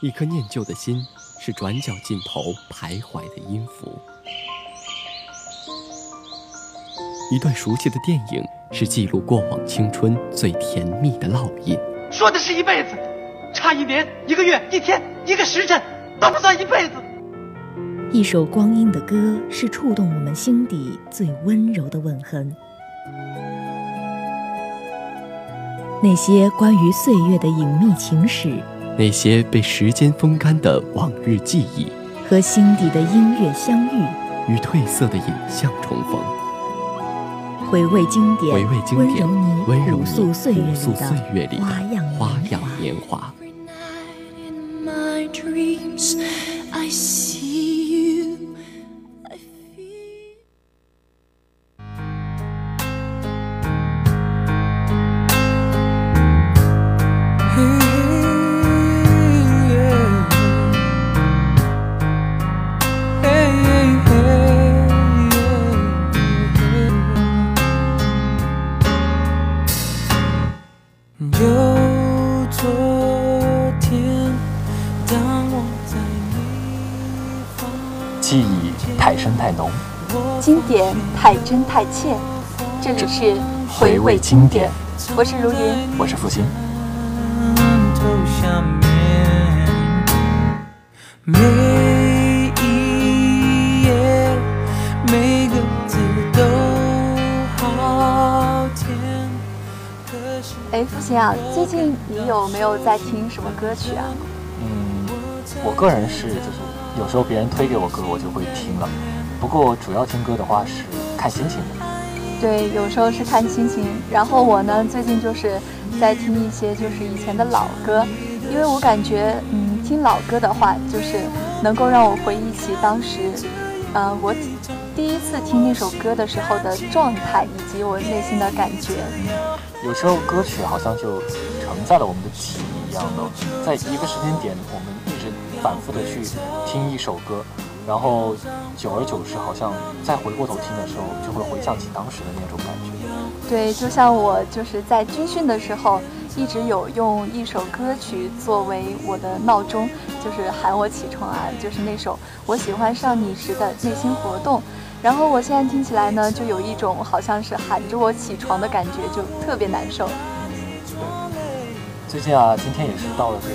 一颗念旧的心，是转角尽头徘徊的音符；一段熟悉的电影，是记录过往青春最甜蜜的烙印。说的是一辈子，差一年、一个月、一天、一个时辰，都不算一辈子。一首光阴的歌，是触动我们心底最温柔的吻痕。那些关于岁月的隐秘情史，那些被时间风干的往日记忆，和心底的音乐相遇，与褪色的影像重逢。回味经典，回味经典，温柔你朴素岁月里的花样年华。典太真太切。这里是回味经典，我是如云，我是付鑫。每一页每个字都好甜。哎，付鑫啊，最近你有没有在听什么歌曲啊？嗯，我个人是就是。有时候别人推给我歌，我就会听了。不过主要听歌的话是看心情的。对，有时候是看心情。然后我呢，最近就是在听一些就是以前的老歌，因为我感觉，嗯，听老歌的话，就是能够让我回忆起当时，嗯，我第一次听那首歌的时候的状态以及我内心的感觉。有时候歌曲好像就承载了我们的记忆一样的，在一个时间点，我们一直。反复的去听一首歌，然后久而久之，好像再回过头听的时候，就会回想起当时的那种感觉。对，就像我就是在军训的时候，一直有用一首歌曲作为我的闹钟，就是喊我起床啊，就是那首我喜欢上你时的内心活动。然后我现在听起来呢，就有一种好像是喊着我起床的感觉，就特别难受。最近啊，今天也是到了这个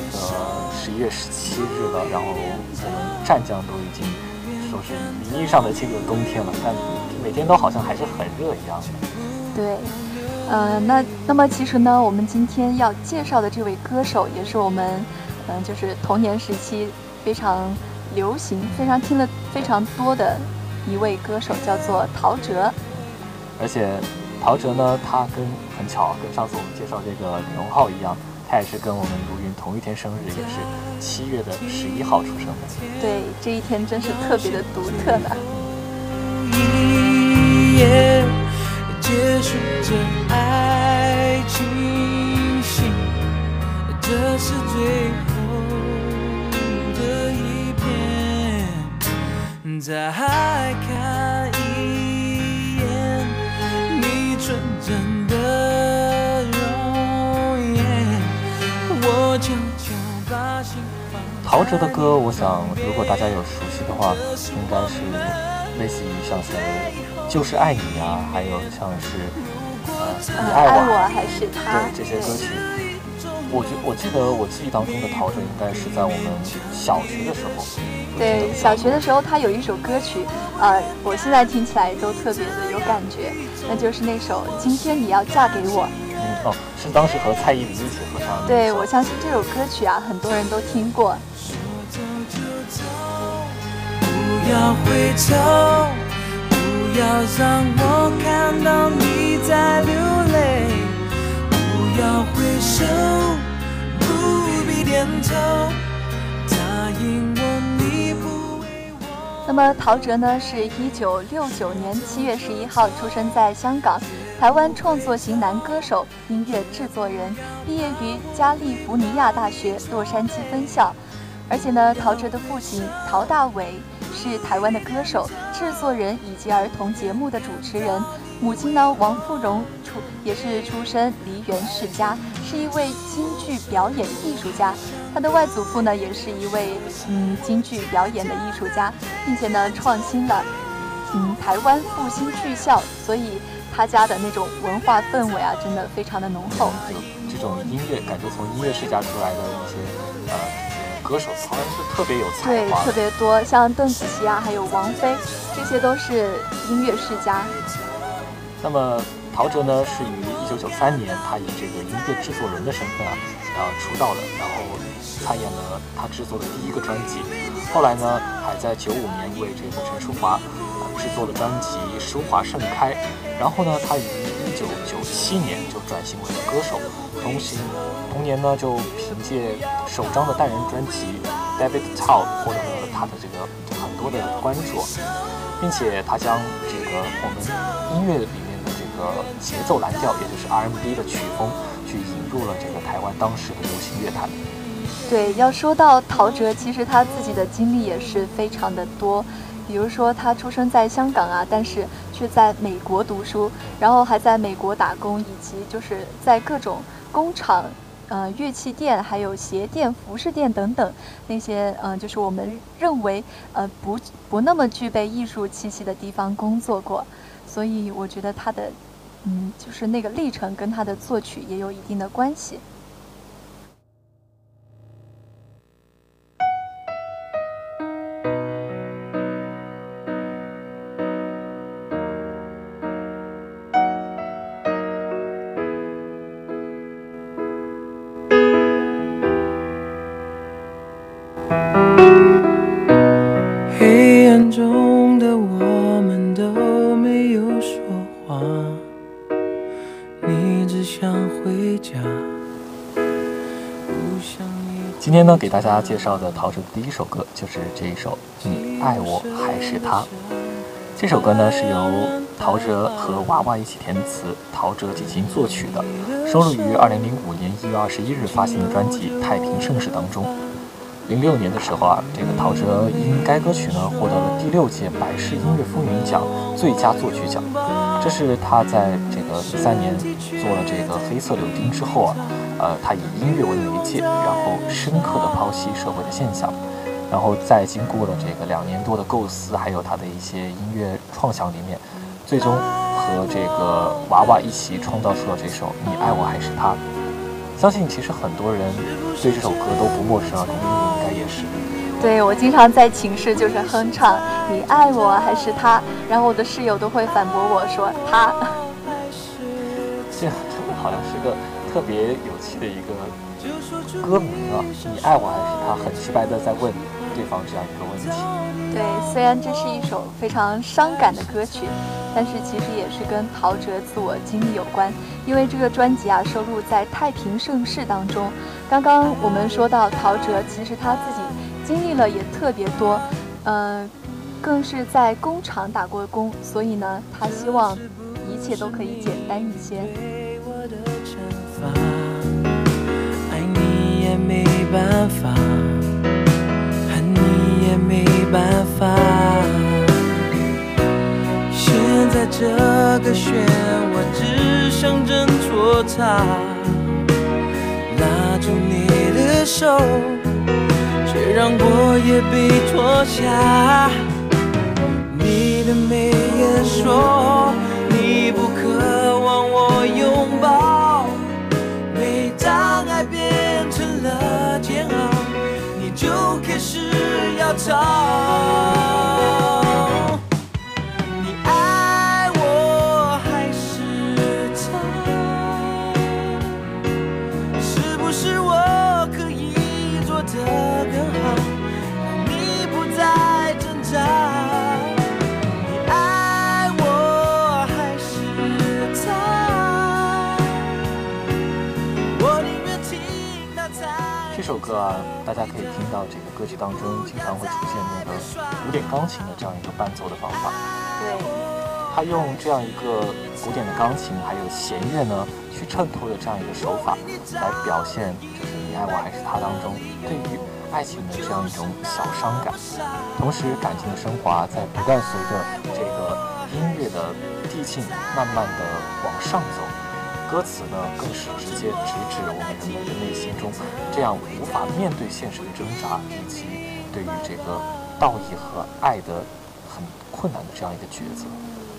十一月十七日了，然后我们湛江都已经说是名义上的进入冬天了，但每天都好像还是很热一样的。对，呃，那那么其实呢，我们今天要介绍的这位歌手，也是我们嗯，就是童年时期非常流行、非常听了非常多的一位歌手，叫做陶喆。而且陶喆呢，他跟很巧，跟上次我们介绍这个李荣浩一样。他也是跟我们如云同一天生日，也是七月的十一号出生的。对，这一天真是特别的独特呢。再看陶喆的歌，我想如果大家有熟悉的话，应该是类似于像是《就是爱你》啊，还有像是呃你爱我还是他对这些歌曲，我觉我记得我记忆当中的陶喆应该是在我们小学的时候。对，小学的时候他有一首歌曲，呃，我现在听起来都特别的有感觉，那就是那首《今天你要嫁给我》。嗯哦，是当时和蔡依林一起合唱的。对，我相信这首歌曲啊，很多人都听过。走就走不要回头，不要让我看到你在流泪。不要挥手，不必点头，答应我你不为我。那么陶喆呢，是一九六九年七月十一号出生在香港，台湾创作型男歌手、音乐制作人，毕业于加利福尼亚大学洛杉矶分校。而且呢，陶喆的父亲陶大伟是台湾的歌手、制作人以及儿童节目的主持人。母亲呢，王富荣出也是出身梨园世家，是一位京剧表演艺术家。他的外祖父呢，也是一位嗯京剧表演的艺术家，并且呢，创新了嗯台湾复兴剧校，所以他家的那种文化氛围啊，真的非常的浓厚。这种音乐感觉从音乐世家出来的一些呃歌手，曹恩是特别有才对，华特。别多，像邓紫棋啊，还有王菲，这些都是音乐世家。那么陶喆呢，是于一九九三年，他以这个音乐制作人的身份啊，呃出道了，然后参演了他制作的第一个专辑。后来呢，还在九五年为这个陈淑桦呃制作了专辑《淑华盛开》。然后呢，他于一九九七年就转型为了歌手，同时同年呢，就凭借首张的单人专辑《David Tao》获得了他的这个很多的关注。并且他将这个我们音乐里面的这个节奏蓝调，也就是 R&B 的曲风，去引入了这个台湾当时的流行乐坛。对，要说到陶喆，其实他自己的经历也是非常的多。比如说，他出生在香港啊，但是却在美国读书，然后还在美国打工，以及就是在各种工厂、呃乐器店、还有鞋店、服饰店等等那些，呃、就是我们认为呃不不那么具备艺术气息的地方工作过。所以我觉得他的，嗯，就是那个历程跟他的作曲也有一定的关系。天呢，给大家介绍的陶喆的第一首歌就是这一首《你爱我还是他》。这首歌呢是由陶喆和娃娃一起填词，陶喆进行作曲的，收录于2005年1月21日发行的专辑《太平盛世》当中。零六年的时候啊，这个陶喆因该歌曲呢获得了第六届百事音乐风云奖最佳作曲奖。这是他在这个零三年做了这个黑色柳丁之后啊，呃，他以音乐为媒介，然后深刻的剖析社会的现象，然后再经过了这个两年多的构思，还有他的一些音乐创想里面，最终和这个娃娃一起创造出了这首《你爱我还是他》。相信其实很多人对这首歌都不陌生啊，童英应该也是。对我经常在寝室就是哼唱“你爱我还是他”，然后我的室友都会反驳我说“他这好像是个特别有趣的一个歌名啊，你爱我还是他？很直白的在问对方这样一个问题。”。对，虽然这是一首非常伤感的歌曲，但是其实也是跟陶喆自我经历有关。因为这个专辑啊收录在《太平盛世》当中。刚刚我们说到陶喆，其实他自己经历了也特别多，嗯、更是在工厂打过工，所以呢，他希望一切都可以简单一些。爱你也没办法，恨你也没办法。现在这个漩涡只想挣脱它，拉住你的手，让我也被脱下。你的眉眼说你不渴望我拥抱，每当爱变成了煎熬，你就开始要逃。大家可以听到这个歌曲当中经常会出现那个古典钢琴的这样一个伴奏的方法。对，他用这样一个古典的钢琴还有弦乐呢，去衬托的这样一个手法，来表现就是你爱我还是他当中对于爱情的这样一种小伤感，同时感情的升华在不断随着这个音乐的递进，慢慢的往上走。歌词呢，更是直接直指我们人们的内心中这样无法面对现实的挣扎，以及对于这个道义和爱的很困难的这样一个抉择。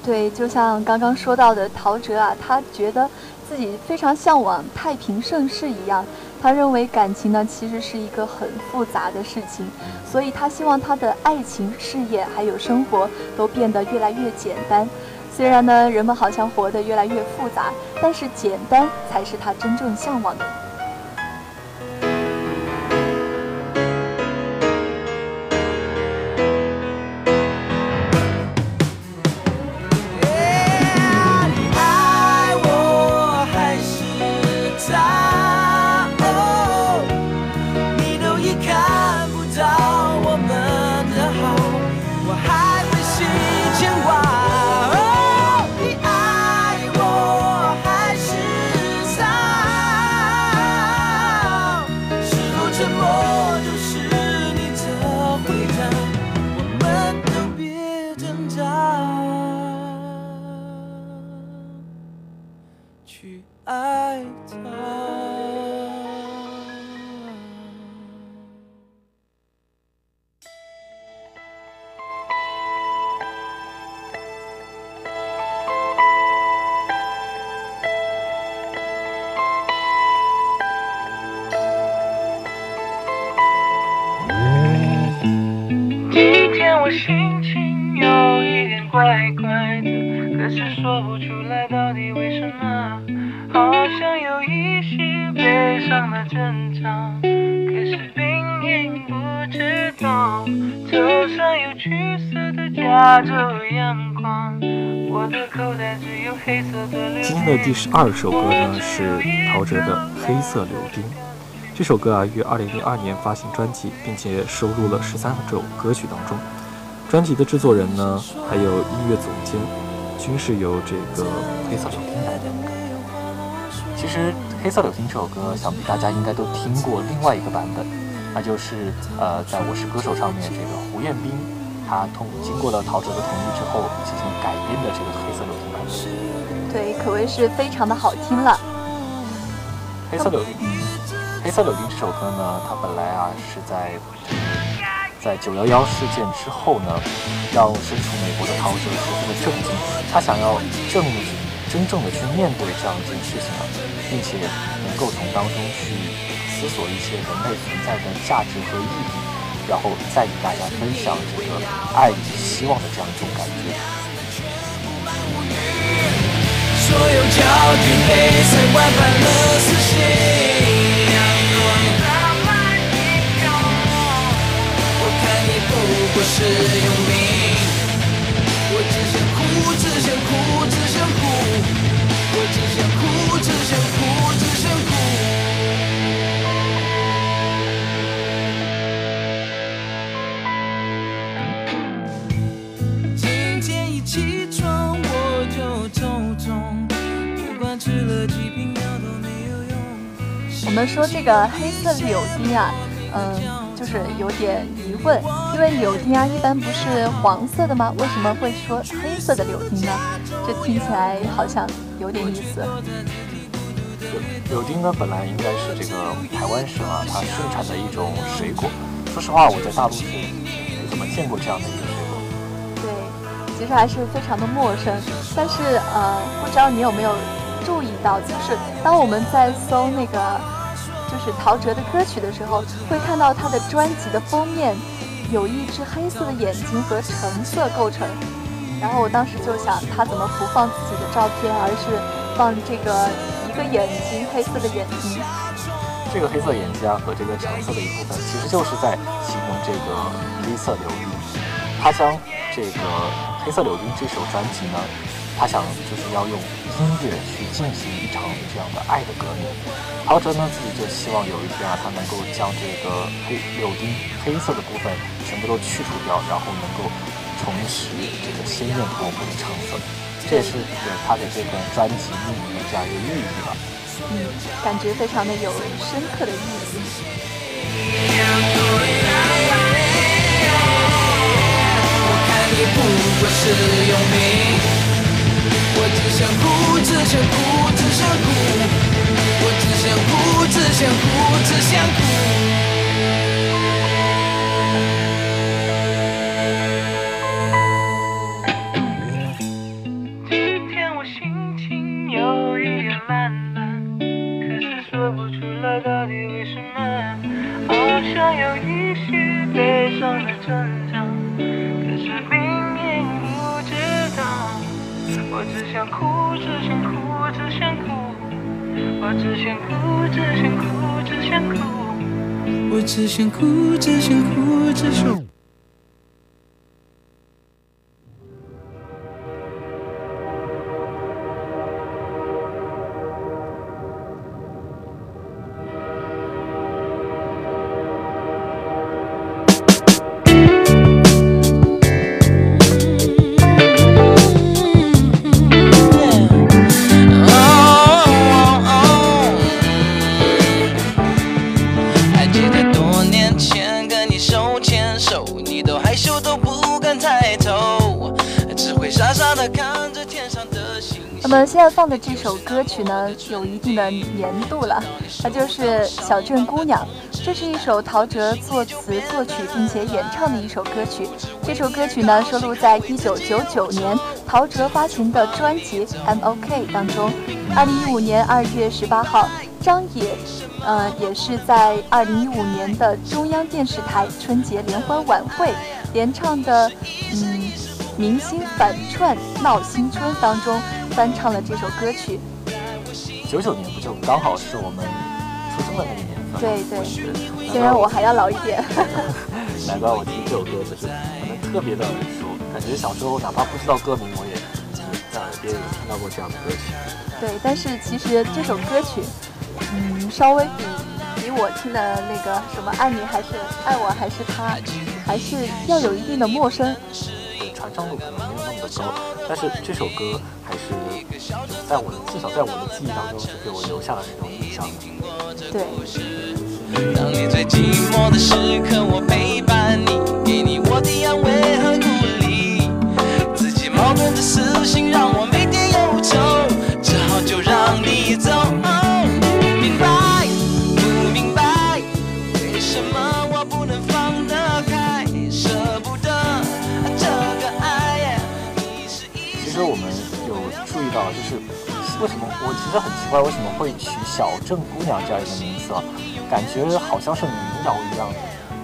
对，就像刚刚说到的陶喆啊，他觉得自己非常向往太平盛世一样。他认为感情呢，其实是一个很复杂的事情，所以他希望他的爱情、事业还有生活都变得越来越简单。虽然呢，人们好像活得越来越复杂，但是简单才是他真正向往的。第十二首歌呢是陶喆的《黑色柳丁》。这首歌啊于二零零二年发行专辑，并且收录了十三首歌曲当中。专辑的制作人呢还有音乐总监，均是由这个黑色柳丁来的。其实《黑色柳丁》这首歌，想必大家应该都听过另外一个版本，那就是呃在我是歌手上面这个胡彦斌。他通经过了陶喆的同意之后进行改编的这个黑色柳丁版本，对，可谓是非常的好听了。黑色柳丁，黑色柳丁这首歌呢，它本来啊是在在九幺幺事件之后呢，让身处美国的陶喆十分的震惊，他想要正真正的去面对这样一件事情啊，并且能够从当中去思索一些人类存在的价值和意义。然后再与大家分享这个爱与希望的这样一种感觉。所有焦距被塞外判了死心，我看你不过是用命，我只想哭，只想哭，只想哭，我只想哭，只想哭，我们说这个黑色柳丁啊，嗯，就是有点疑问，因为柳丁啊一般不是黄色的吗？为什么会说黑色的柳丁呢？这听起来好像有点意思。柳丁呢，本来应该是这个台湾省啊，它盛产的一种水果。说实话，我在大陆是没怎么见过这样的一个水果。对，其实还是非常的陌生。但是呃，不知道你有没有？注意到，就是当我们在搜那个就是陶喆的歌曲的时候，会看到他的专辑的封面有一只黑色的眼睛和橙色构成。然后我当时就想，他怎么不放自己的照片，而是放这个一个眼睛黑色的眼睛？这个黑色眼睛啊和这个橙色的一部分，其实就是在形容这个黑色柳丁。他将这个黑色柳丁这首专辑呢。他想就是要用音乐去进行一场这样的爱的革命。陶喆呢自己就希望有一天啊，他能够将这个黑柳丁黑色的部分全部都去除掉，然后能够重拾这个鲜艳夺目的橙色。这也是对他的这个专辑命名的这样一个寓意吧。嗯，感觉非常的有深刻的意思。我看你不过是用命。我只想哭，只想哭，只想哭，我只想哭，只想哭，只想哭。歌曲呢，有一定的年度了，它就是《小镇姑娘》。这是一首陶喆作词作曲并且演唱的一首歌曲。这首歌曲呢，收录在1999年陶喆发行的专辑《M.O.K》当中。2015年2月18号，张也，呃，也是在2015年的中央电视台春节联欢晚会连唱的，嗯，明星反串闹新春当中翻唱了这首歌曲。九九年不就刚好是我们出生的那个年？对对是。虽然我还要老一点。难怪我听这首歌就是可能特别的耳熟，感觉小时候哪怕不知道歌名，我也在耳边有听到过这样的歌曲。对，但是其实这首歌曲，嗯，稍微比比我听的那个什么爱你还是爱我还是他，还是要有一定的陌生。对，传唱度可能没有那么的高，但是这首歌还是就在我的至少在我的记忆当中是给我留下了那种印象的。对，当你最寂寞的时刻，我陪伴你，给你我的安慰和鼓励。自己矛盾的私心让我到，就是为什么我其实很奇怪，为什么会取“小镇姑娘”这样一个名字啊？感觉好像是民谣一样的。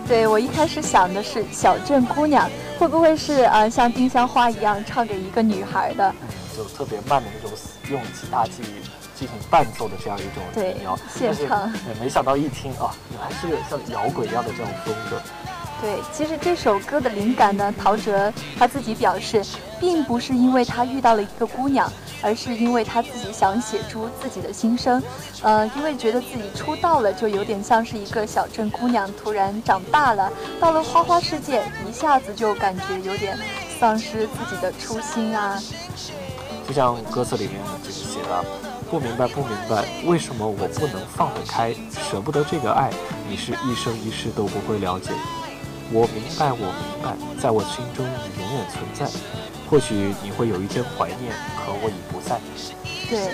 对我一开始想的是小镇姑娘，会不会是呃像丁香花一样唱给一个女孩的？嗯，就特别慢的那种，用吉他进进行伴奏的这样一种对民谣，现唱但是呃没想到一听啊，原来是像摇滚一样的这种风格。对，其实这首歌的灵感呢，陶喆他自己表示，并不是因为他遇到了一个姑娘，而是因为他自己想写出自己的心声。呃，因为觉得自己出道了，就有点像是一个小镇姑娘，突然长大了，到了花花世界，一下子就感觉有点丧失自己的初心啊。就像歌词里面写的，不明白不明白，为什么我不能放得开，舍不得这个爱，你是一生一世都不会了解。我明白，我明白，在我心中你永远存在。或许你会有一天怀念，可我已不在。对，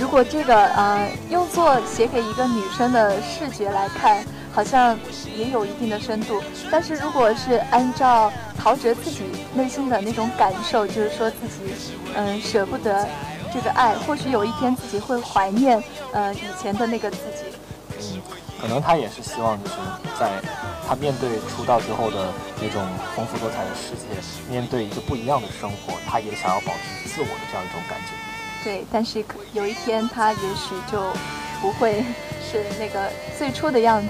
如果这个呃用作写给一个女生的视觉来看，好像也有一定的深度。但是如果是按照陶喆自己内心的那种感受，就是说自己嗯、舍不得这个爱，或许有一天自己会怀念呃以前的那个自己。可能他也是希望，就是在他面对出道之后的那种丰富多彩的世界，面对一个不一样的生活，他也想要保持自我的这样一种感觉。对，但是有一天他也许就不会是那个最初的样子。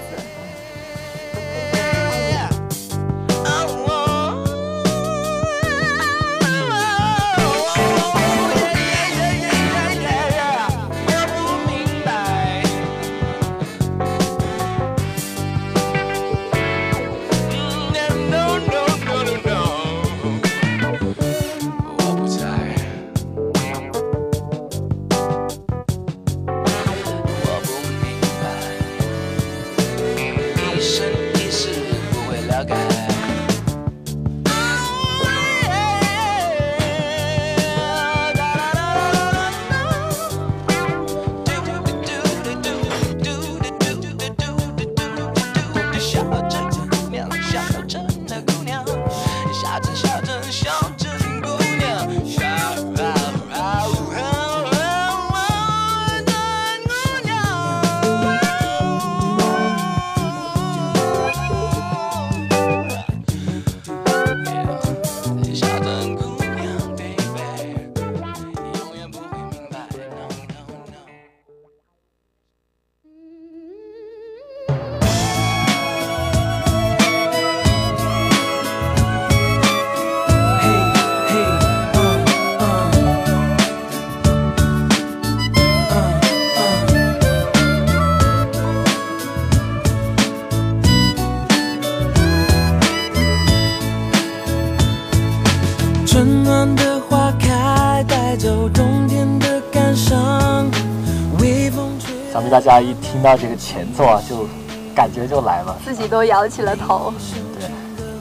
必大家一听到这个前奏啊，就感觉就来了，自己都摇起了头。对，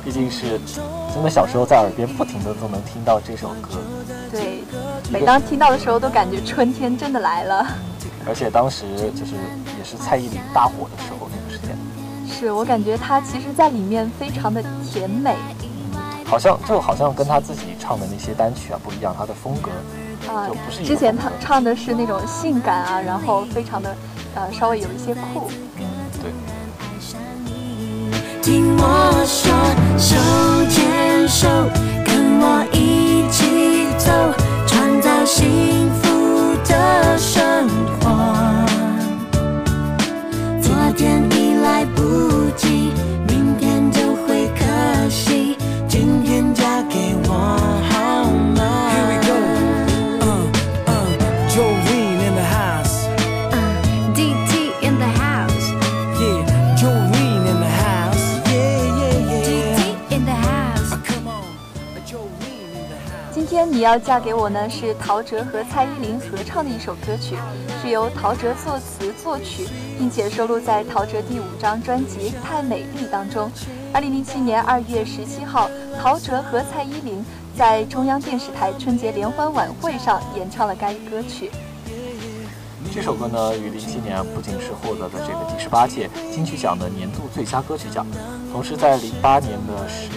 毕竟是真的小时候在耳边不停的都能听到这首歌。对，每当听到的时候都感觉春天真的来了。而且当时就是也是蔡依林大火的时候，那个时间。是我感觉她其实在里面非常的甜美。好像就好像跟她自己唱的那些单曲啊不一样，她的风格啊之前他唱的是那种性感啊，然后非常的呃稍微有一些酷。对。听我说，手牵手，跟我一起走，创造幸你要嫁给我呢，是陶喆和蔡依林合唱的一首歌曲，是由陶喆作词作曲，并且收录在陶喆第五张专辑《太美丽》当中。二零零七年二月十七号，陶喆和蔡依林在中央电视台春节联欢晚会上演唱了该歌曲。这首歌呢，于零七年不仅是获得了这个第十八届金曲奖的年度最佳歌曲奖，同时在零八年的是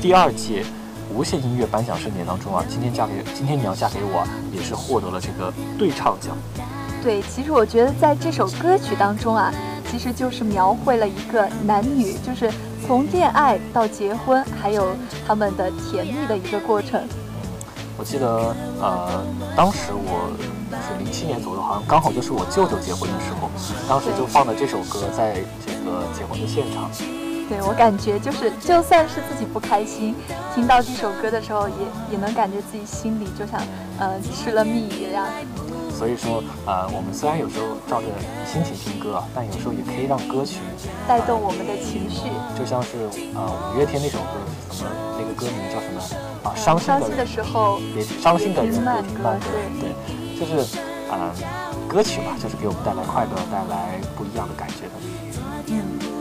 第二届无线音乐颁奖盛典当中啊，今天嫁给今天你要嫁给我啊，也是获得了这个对唱奖。对，其实我觉得在这首歌曲当中啊，其实就是描绘了一个男女，就是从恋爱到结婚，还有他们的甜蜜的一个过程。我记得呃，当时我是零七年左右，好像刚好就是我舅舅结婚的时候，当时就放的这首歌在这个结婚的现场。对我感觉就是，就算是自己不开心，听到这首歌的时候也，也能感觉自己心里就像呃吃了蜜一样。所以说，呃，我们虽然有时候照着心情听歌啊，但有时候也可以让歌曲带动我们的情绪。就像是呃五月天那首歌是什么？那个歌名叫什么？啊，伤心的伤心的时候，别伤心的人别别听慢歌。对对，就是嗯、歌曲嘛，就是给我们带来快乐，带来不一样的感觉的。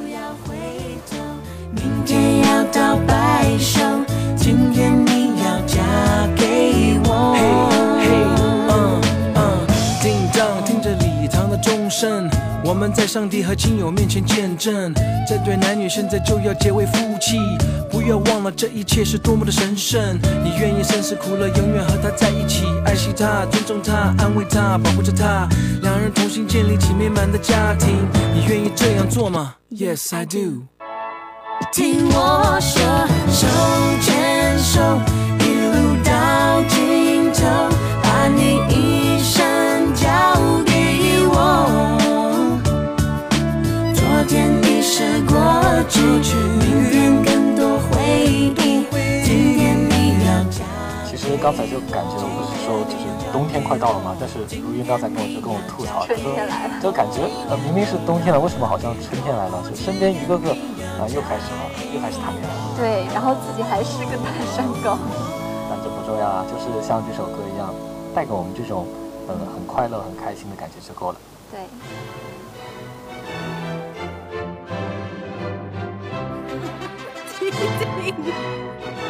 我们在上帝和亲友面前见证，这对男女现在就要结为夫妻。不要忘了这一切是多么的神圣。你愿意生死苦乐，永远和他在一起，爱惜他，尊重他，安慰他，保护着他，两人同心建立起美满的家庭。你愿意这样做吗？Yes, I do。听我说，手牵手，一路到尽头，把你一生交给我。昨天已是过去，明天更多回忆，实刚才就感觉我不是说就是冬天快到了吗？但是如云刚才跟我就跟我吐槽，说就感觉呃明明是冬天了，为什么好像春天来了？就身边一个个啊、又开始了，又开始谈恋爱了。对，然后自己还是个单身狗。但这不重要啊，就是像这首歌一样，带给我们这种呃很快乐、很开心的感觉就够了。对。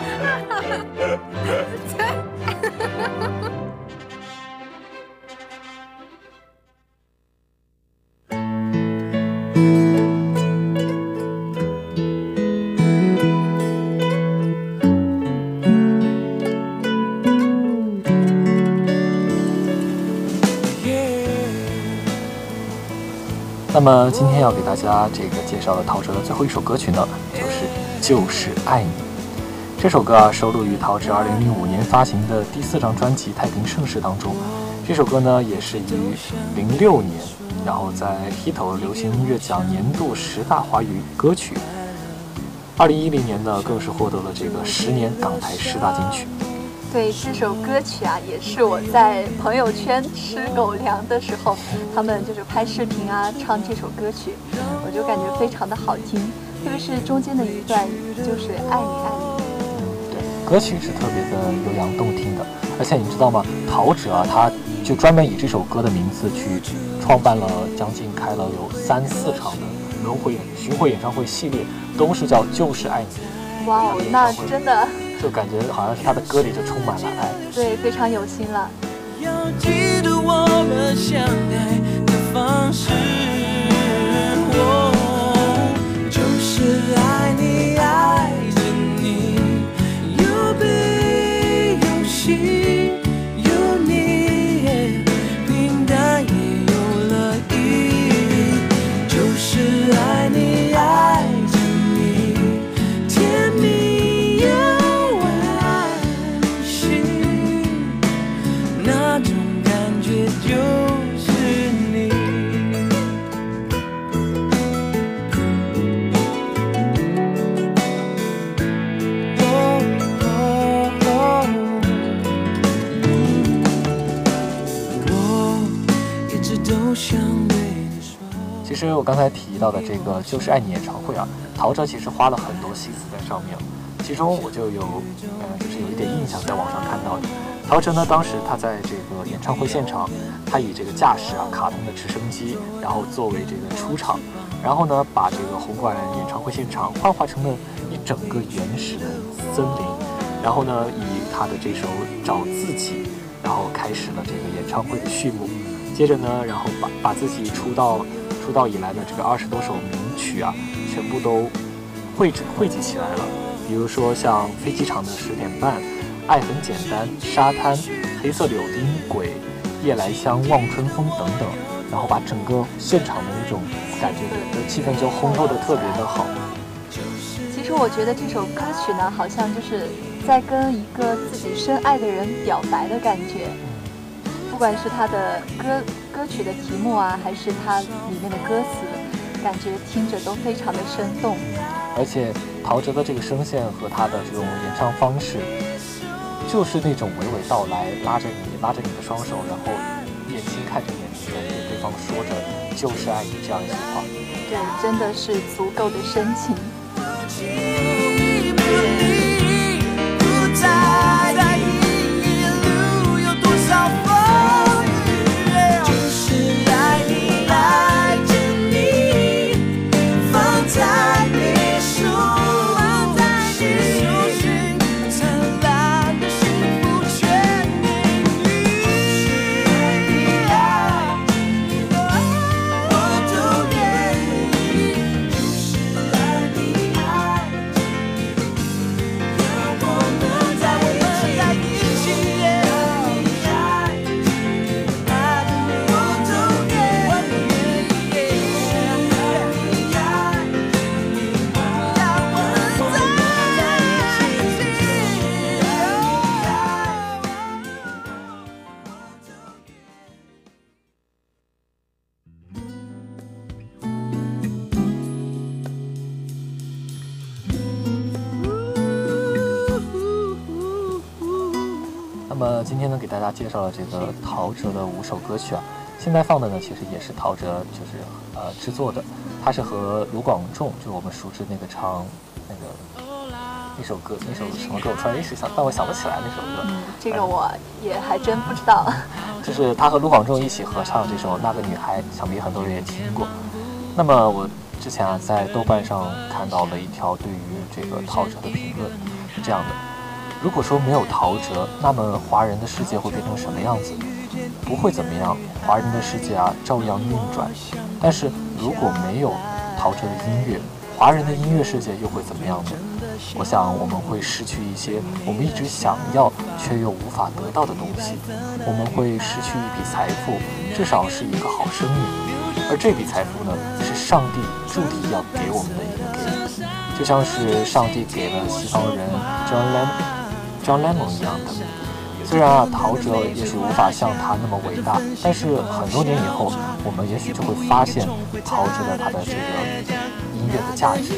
那么今天要给大家这个介绍的陶喆的最后一首歌曲呢，就是《就是爱你》。这首歌啊，收录于陶喆2005年发行的第四张专辑《太平盛世》当中。这首歌呢，也是于06年，然后在 Hit 流行音乐奖年度十大华语歌曲。2010年呢，更是获得了这个十年港台十大金曲。对这首歌曲啊，也是我在朋友圈吃狗粮的时候，他们就是拍视频啊，唱这首歌曲，我就感觉非常的好听，特别是中间的一段，就是爱你爱。歌曲是特别的悠扬动听的，而且你知道吗？陶喆啊，他就专门以这首歌的名字去创办了将近开了有三四场的轮回演巡回演唱会系列，都是叫《就是爱你》。哇哦，那真的就感觉好像是他的歌里就充满了爱。对，非常有心了。要记得我们相爱的方式，其实我刚才提到的这个《就是爱你》演唱会啊，陶喆其实花了很多心思在上面，其中我就有，呃，就是有一点印象，在网上看到的。陶喆呢，当时他在这个演唱会现场，他以这个驾驶啊，卡通的直升机，然后作为这个出场，然后呢，把这个红馆演唱会现场幻化成了一整个原始的森林，然后呢，以他的这首《找自己》，然后开始了这个演唱会的序幕。接着呢，然后把把自己出道出道以来的这个二十多首名曲啊，全部都汇集汇集起来了。比如说像飞机场的十点半、爱很简单、沙滩、黑色柳丁、鬼、夜来香、望春风等等，然后把整个现场的那种感觉的气氛就烘托的特别的好。其实我觉得这首歌曲呢，好像就是在跟一个自己深爱的人表白的感觉。不管是他的歌歌曲的题目啊，还是他里面的歌词，感觉听着都非常的生动。而且陶喆的这个声线和他的这种演唱方式，就是那种娓娓道来，拉着你，拉着你的双手，然后眼睛看着眼睛，在对对方说着“就是爱你”这样一句话。对，真的是足够的深情。介绍了这个陶喆的五首歌曲啊。现在放的呢，其实也是陶喆就是呃制作的，他是和卢广仲，就是我们熟知那个唱那个那首歌，那首什么歌，我突然一时想，但我想不起来那首歌。嗯，这个我也还真不知道。就是他和卢广仲一起合唱这首《那个女孩》，想必很多人也听过。那么我之前啊在豆瓣上看到了一条对于这个陶喆的评论，是这样的：如果说没有陶喆，那么华人的世界会变成什么样子？不会怎么样，华人的世界啊照样运转。但是如果没有陶喆的音乐，华人的音乐世界又会怎么样呢？我想我们会失去一些我们一直想要却又无法得到的东西，我们会失去一笔财富，至少是一个好生意。而这笔财富呢，是上帝注定要给我们的一个给，就像是上帝给了西方人 John Lennon John Lemon 一样的。虽然啊，陶喆也许无法像他那么伟大，但是很多年以后，我们也许就会发现陶喆的他的这个音乐的价值。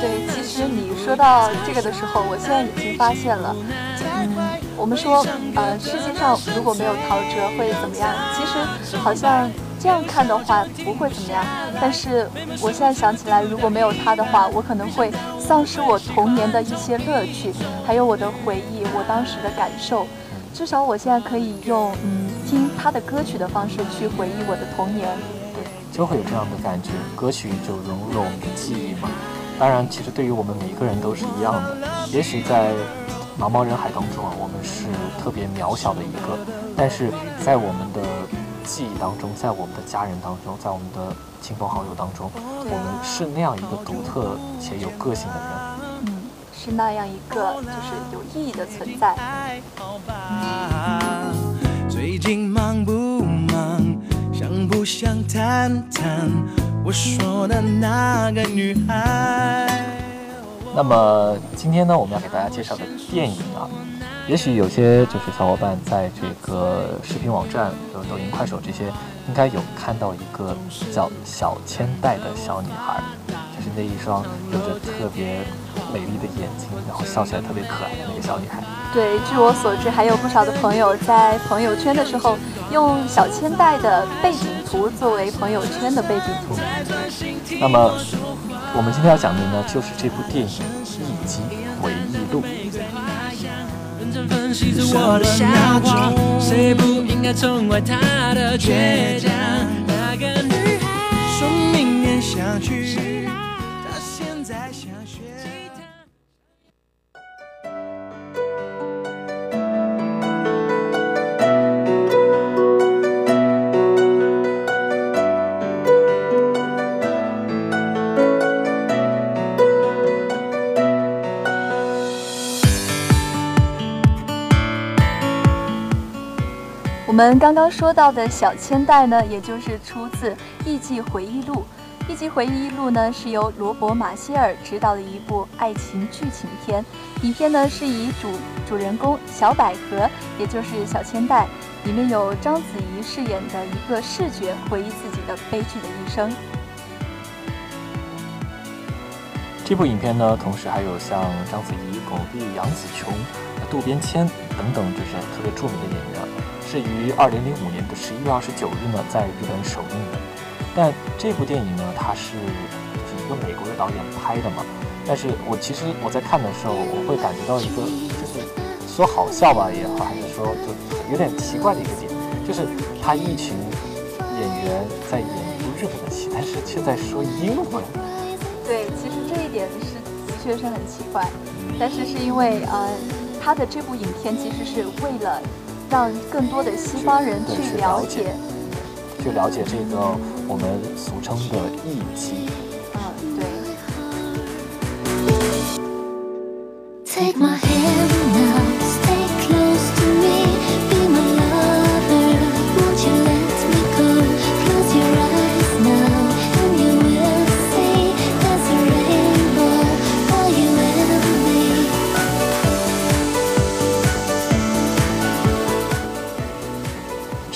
对，其实你说到这个的时候，我现在已经发现了，嗯，我们说，呃，世界上如果没有陶喆会怎么样？其实好像这样看的话不会怎么样，但是我现在想起来，如果没有他的话，我可能会丧失我童年的一些乐趣，还有我的回忆，我当时的感受。至少我现在可以用嗯听他的歌曲的方式去回忆我的童年。对，就会有这样的感觉，歌曲就融入了我们的记忆嘛。当然，其实对于我们每一个人都是一样的。也许在茫茫人海当中啊，我们是特别渺小的一个，但是在我们的记忆当中，在我们的家人当中，在我们的亲朋好友当中，我们是那样一个独特且有个性的人。嗯，是那样一个就是有意义的存在。最近忙不忙？想不想谈谈我说的那个女孩？那么今天呢，我们要给大家介绍的电影啊，也许有些就是小伙伴在这个视频网站，比如抖音、快手这些，应该有看到一个叫小千代的小女孩，就是那一双有着特别美丽的眼睛，然后笑起来特别可爱的那个小女孩。对，据我所知，还有不少的朋友在朋友圈的时候用小千代的背景图作为朋友圈的背景图。那么我们今天要讲的呢，就是这部电影《一击。认真分析着我的傻话，谁不应该宠坏她的倔强？那个女孩。说明年想去，我们刚刚说到的小千代呢，也就是出自《艺伎回忆录》。《艺伎回忆录》呢是由罗伯·马歇尔执导的一部爱情剧情片。影片呢是以主主人公小百合，也就是小千代，里面有章子怡饰演的一个视觉回忆自己的悲剧的一生。这部影片呢，同时还有像章子怡、巩俐、杨紫琼、渡边谦等等，就是特别著名的演员，是于二零零五年的十一月二十九日呢，在日本首映的。但这部电影呢，它是就是一个美国的导演拍的嘛。但是我其实我在看的时候，我会感觉到一个，就是说好笑吧也好，还是说就有点奇怪的一个点，就是他一群演员在演一部日本的戏，但是却在说英文。对，其实这一点是的确是很奇怪，但是是因为呃，他的这部影片其实是为了让更多的西方人去了解，去了解这个我们俗称的艺伎。嗯，对。Take my hand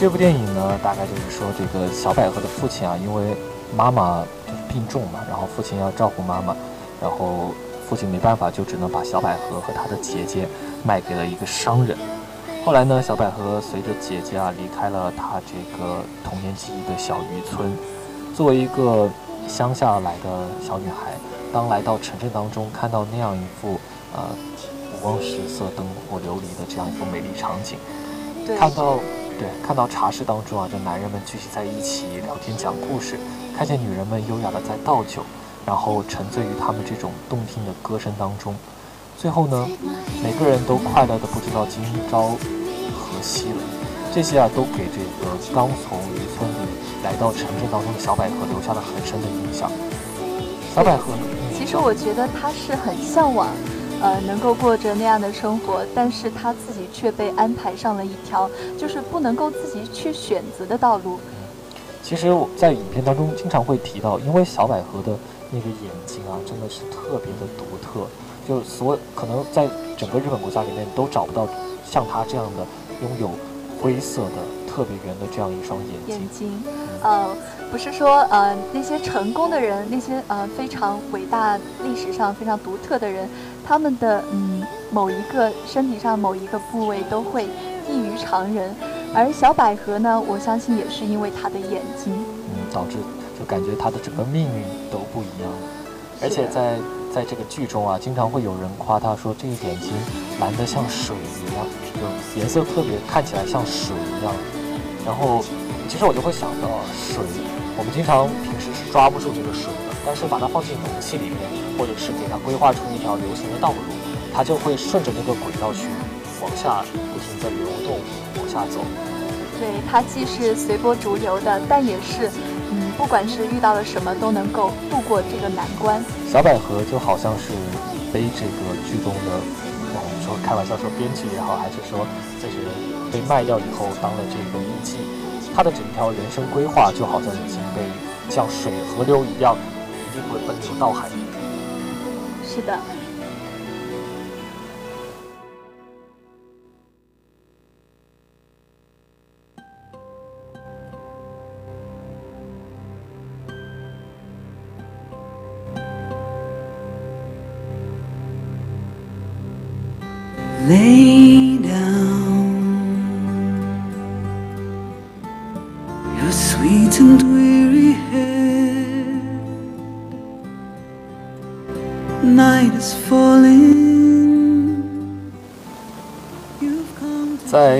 这部电影呢，大概就是说这个小百合的父亲啊，因为妈妈就是病重嘛，然后父亲要照顾妈妈，然后父亲没办法，就只能把小百合和她的姐姐卖给了一个商人。后来呢，小百合随着姐姐啊离开了她这个童年记忆的小渔村，作为一个乡下来的小女孩，当来到城镇当中，看到那样一幅呃五光十色、灯火流离的这样一幅美丽场景，对，看到对，看到茶室当中啊，这男人们聚集在一起聊天讲故事，看见女人们优雅的在倒酒，然后沉醉于他们这种动听的歌声当中。最后呢，每个人都快乐的不知道今朝何夕了。这些啊，都给这个刚从渔村里来到城镇当中的小百合留下了很深的印象。小百合呢，其实我觉得他是很向往，呃，能够过着那样的生活，但是他自己却被安排上了一条就是不能够自己去选择的道路。其实我在影片当中经常会提到，因为小百合的那个眼睛啊，真的是特别的独特，就所可能在整个日本国家里面都找不到像她这样的拥有灰色的特别圆的这样一双眼睛。眼睛，呃，不是说呃那些成功的人，那些呃非常伟大、历史上非常独特的人，他们的嗯某一个身体上某一个部位都会异于常人，而小百合呢，我相信也是因为她的眼睛。嗯，导致就感觉她的整个命运都不一样。而且在在这个剧中啊，经常会有人夸她说这个眼睛蓝得像水一样。就颜色特别看起来像水一样。然后其实我就会想到水，我们经常平时是抓不住这个水的，但是把它放进容器里面，或者是给它规划出一条流行的道路，它就会顺着那个轨道去往下不停地流动，往下走。对，它既是随波逐流的，但也是，嗯，不管是遇到了什么，都能够度过这个难关。小百合就好像是背这个剧中的，我们说开玩笑说编剧也好，还是说就是被卖掉以后当了这个艺妓，他的整条人生规划就好像已经被像水河流一样，一定会奔流到海。是的，Lay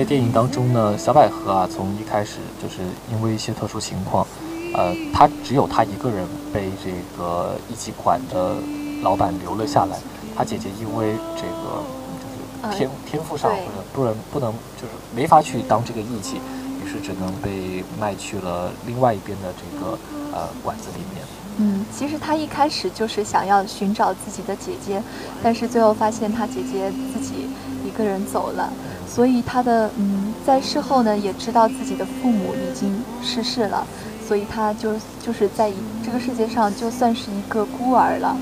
电影当中呢，小百合啊，从一开始就是因为一些特殊情况，呃，她只有她一个人被这个艺妓馆的老板留了下来。她姐姐因为这个就是天、天赋上或对者不能不能就是没法去当这个艺妓，于是只能被卖去了另外一边的这个呃馆子里面。嗯，其实他一开始就是想要寻找自己的姐姐，但是最后发现他姐姐自己一个人走了，所以他的嗯，在事后呢也知道自己的父母已经逝世了，所以他就就是在这个世界上就算是一个孤儿了。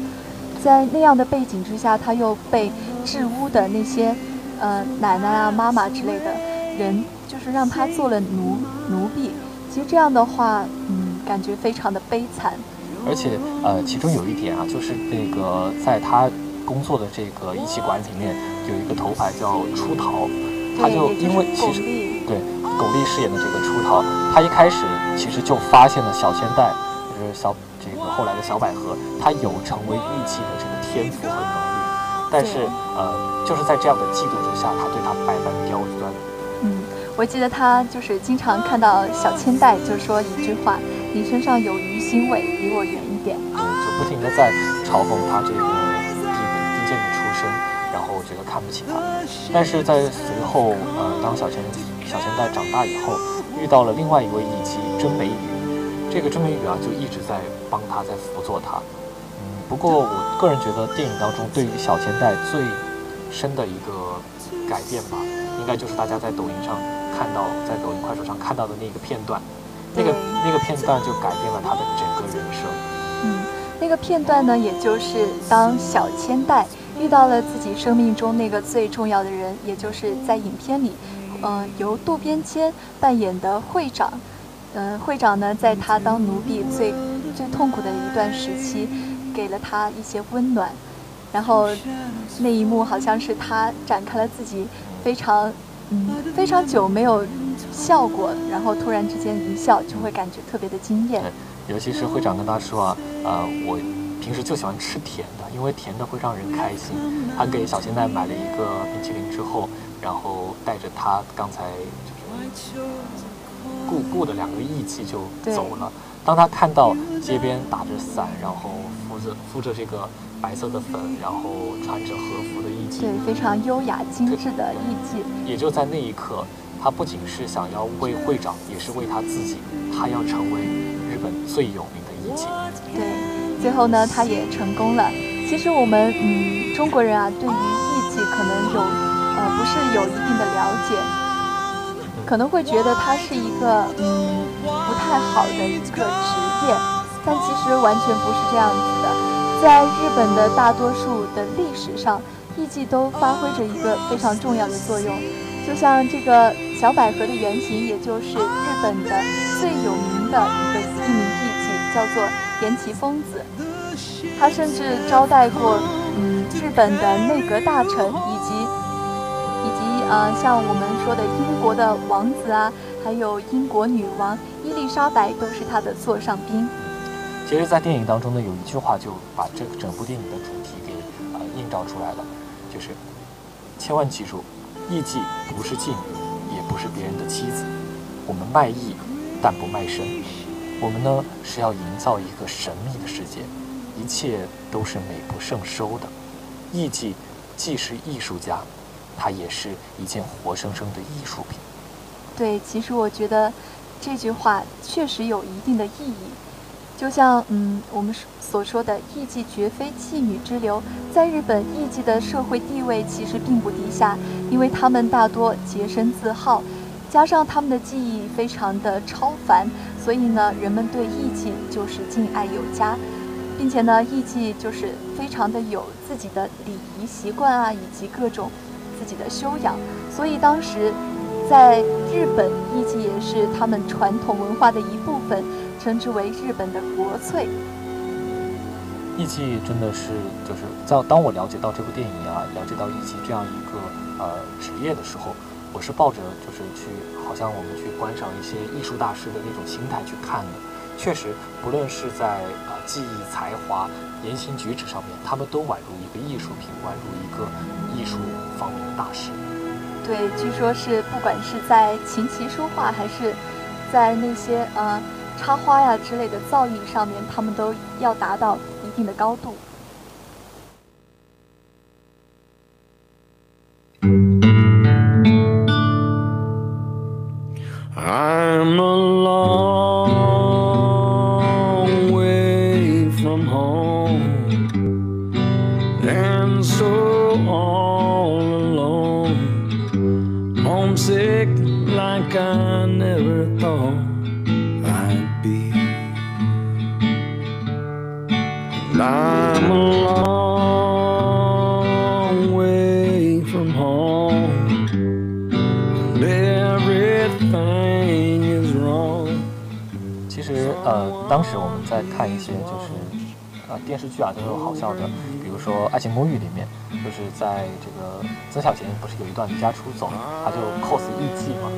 在那样的背景之下，他又被治污的那些呃奶奶啊、妈妈之类的人，就是让他做了奴奴婢。其实这样的话，嗯，感觉非常的悲惨。而且呃，其中有一点啊，就是那个在他工作的这个仪器馆里面有一个头牌叫出逃，他，就因为其实俐对巩俐饰演的这个出逃，他一开始其实就发现了小千代，就是小这个后来的小百合，她有成为艺妓的这个天赋和能力，但是呃，就是在这样的嫉妒之下，他对他百般刁钻。嗯，我记得他就是经常看到小千代就说一句话：“你身上有鱼腥味，离我远一点。对，就不停的在嘲讽他这个低低贱的出身，我觉得看不起他。但是在随后，呃，当小千小千代长大以后，遇到了另外一位艺妓甄美雨，这个甄美雨啊，就一直在帮他，在辅佐他。嗯，不过我个人觉得电影当中对于小千代最深的一个改变吧，应该就是大家在抖音上看到，在抖音、快手上看到的那个片段，那个那个片段就改变了他的整个人生。”嗯，那个片段呢，也就是当小千代遇到了自己生命中那个最重要的人，也就是在影片里，嗯、由渡边谦扮演的会长。嗯、会长呢，在他当奴婢最最痛苦的一段时期，给了他一些温暖。然后那一幕好像是他展开了自己非常嗯非常久没有笑过，然后突然之间一笑，就会感觉特别的惊艳。尤其是会长跟他说啊，呃，我平时就喜欢吃甜的，因为甜的会让人开心。他给小仙代买了一个冰淇淋之后，然后带着他刚才就是雇雇的两个义气就走了。当他看到街边打着伞，然后敷着敷着这个白色的粉，然后穿着和服的艺妓，对，非常优雅精致的艺妓。也就在那一刻，他不仅是想要为会长，也是为他自己，他要成为日本最有名的艺妓。对，最后呢，他也成功了。其实我们嗯中国人啊，对于艺伎可能有呃不是有一定的了解，可能会觉得它是一个嗯不太好的一个职业，但其实完全不是这样子的。在日本的大多数的历史上，艺伎都发挥着一个非常重要的作用。就像这个小百合的原型，也就是日本的最有名的一个一名，叫做岩崎丰子。他甚至招待过嗯日本的内阁大臣，以及以及呃像我们说的英国的王子啊，还有英国女王伊丽莎白都是他的座上宾。其实，在电影当中呢，有一句话就把这整部电影的主题给呃映照出来了，就是千万记住，艺妓不是妓女，也不是别人的妻子。我们卖艺，但不卖身。我们呢是要营造一个神秘的世界，一切都是美不胜收的。艺妓既是艺术家，它也是一件活生生的艺术品。对，其实我觉得这句话确实有一定的意义。就像嗯，我们所说的艺妓绝非妓女之流，在日本，艺妓的社会地位其实并不低下，因为他们大多洁身自好，加上他们的技艺非常的超凡，所以呢，人们对艺妓就是敬爱有加，并且呢，艺妓就是非常的有自己的礼仪习惯啊，以及各种自己的修养，所以当时在日本，艺妓也是他们传统文化的一部分。称之为日本的国粹。艺妓真的是，就是在当我了解到这部电影啊，了解到艺妓这样一个呃职业的时候，我是抱着就是去，好像我们去观赏一些艺术大师的那种心态去看的。确实，不论是在呃技艺、才华、言行举止上面，他们都宛如一个艺术品，宛如一个艺术方面的大师。对，据说是不管是在琴棋书画，还是在那些呃。插花呀之类的造诣上面，他们都要达到一定的高度。就是在这个曾小贤不是有一段离家出走，他就 cos 艺妓嘛，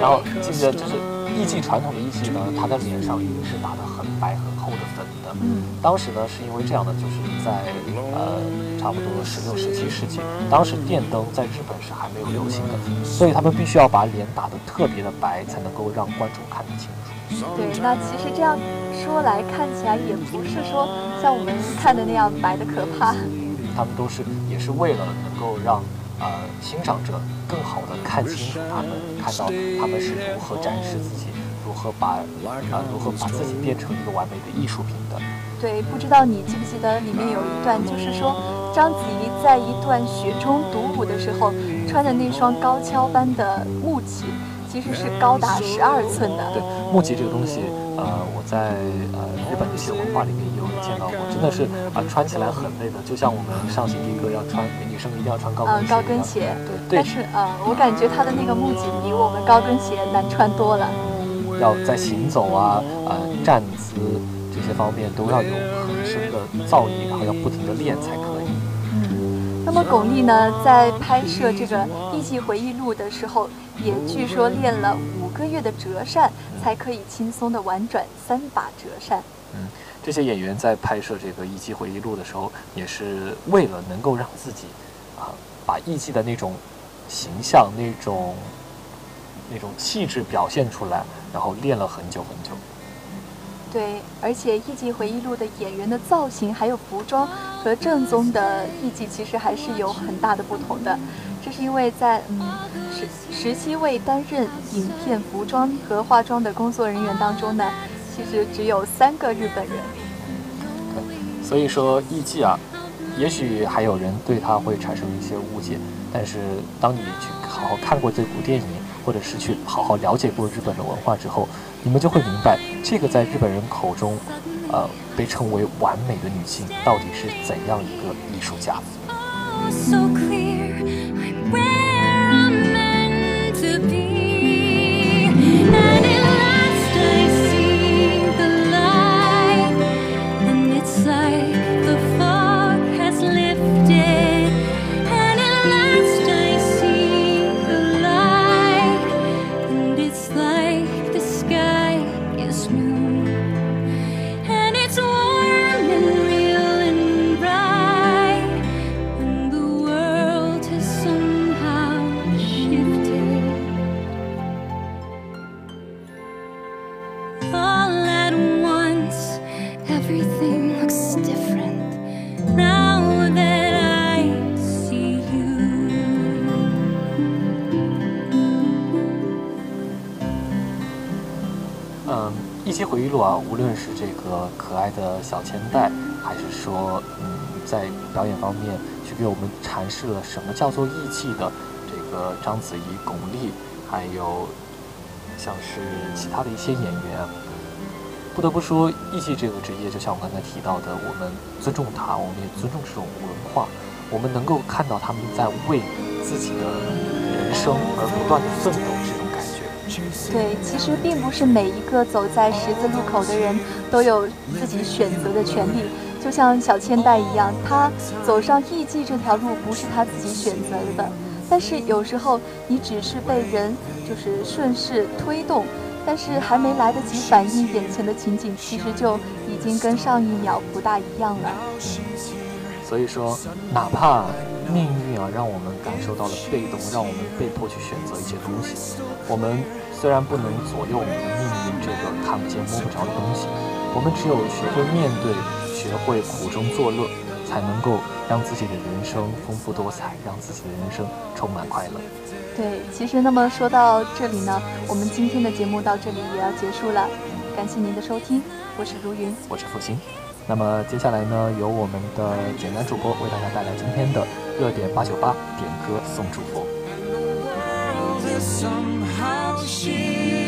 然后记得就是艺妓传统的艺妓呢，他的脸上一定是打的很白很厚的粉的。当时呢是因为这样的，就是在呃差不多十六、十七世纪，当时电灯在日本是还没有流行的，所以他们必须要把脸打得特别的白，才能够让观众看得清楚。对，那其实这样说来看起来也不是说像我们看的那样白的可怕。他们都是也是为了能够让呃欣赏者更好的看清楚他们，看到他们是如何展示自己，如何把啊如何把自己变成一个完美的艺术品的。对，不知道你记不记得里面有一段，就是说章子怡在一段雪中独舞的时候，穿的那双高跷般的木屐。其实是高达十二寸的。对木屐这个东西，呃，我在呃日本的一些文化里面也有见到过，真的是啊，穿起来很累的，就像我们上行的歌要穿，女生一定要穿高跟鞋。高跟鞋。对。但是呃，我感觉它的那个木屐比我们高跟鞋难穿多了。要在行走啊、呃站姿这些方面都要有很深的造诣，然后要不停的练才可以。嗯。那么巩俐呢，在拍摄这个《艺伎回忆录》的时候。也据说练了五个月的折扇，才可以轻松的玩转三把折扇。嗯，这些演员在拍摄这个艺伎回忆录的时候，也是为了能够让自己啊，把艺伎的那种形象、那种那种气质表现出来，然后练了很久很久。对，而且艺伎回忆录的演员的造型还有服装，和正宗的艺伎其实还是有很大的不同的。这是因为在嗯十十七位担任影片服装和化妆的工作人员当中呢，其实只有三个日本人。所以说艺伎啊，也许还有人对他会产生一些误解，但是当你去好好看过这部电影，或者是去好好了解过日本的文化之后，你们就会明白，这个在日本人口中，呃，被称为完美的女性到底是怎样一个艺术家。的小千代，还是说嗯，在表演方面去给我们阐释了什么叫做义气的这个章子怡、巩俐，还有像是其他的一些演员。不得不说，艺伎这个职业，就像我刚才提到的，我们尊重它，我们也尊重这种文化，我们能够看到他们在为自己的人生而不断的奋斗，这种感觉。对，其实并不是每一个走在十字路口的人都有自己选择的权利。就像小千代一样，他走上艺伎这条路不是他自己选择的，但是有时候你只是被人就是顺势推动。但是还没来得及反应眼前的情景，其实就已经跟上一秒不大一样了。所以说，哪怕命运啊让我们感受到了被动，让我们被迫去选择一些东西，我们虽然不能左右我们的命运这个看不见摸不着的东西，我们只有学会面对，学会苦中作乐，才能够让自己的人生丰富多彩，让自己的人生充满快乐。对，其实那么说到这里呢，我们今天的节目到这里也要结束了，感谢您的收听，我是如云，我是付鑫。那么接下来呢，由我们的简单主播为大家带来今天的热点八九八点歌送祝福。somehow she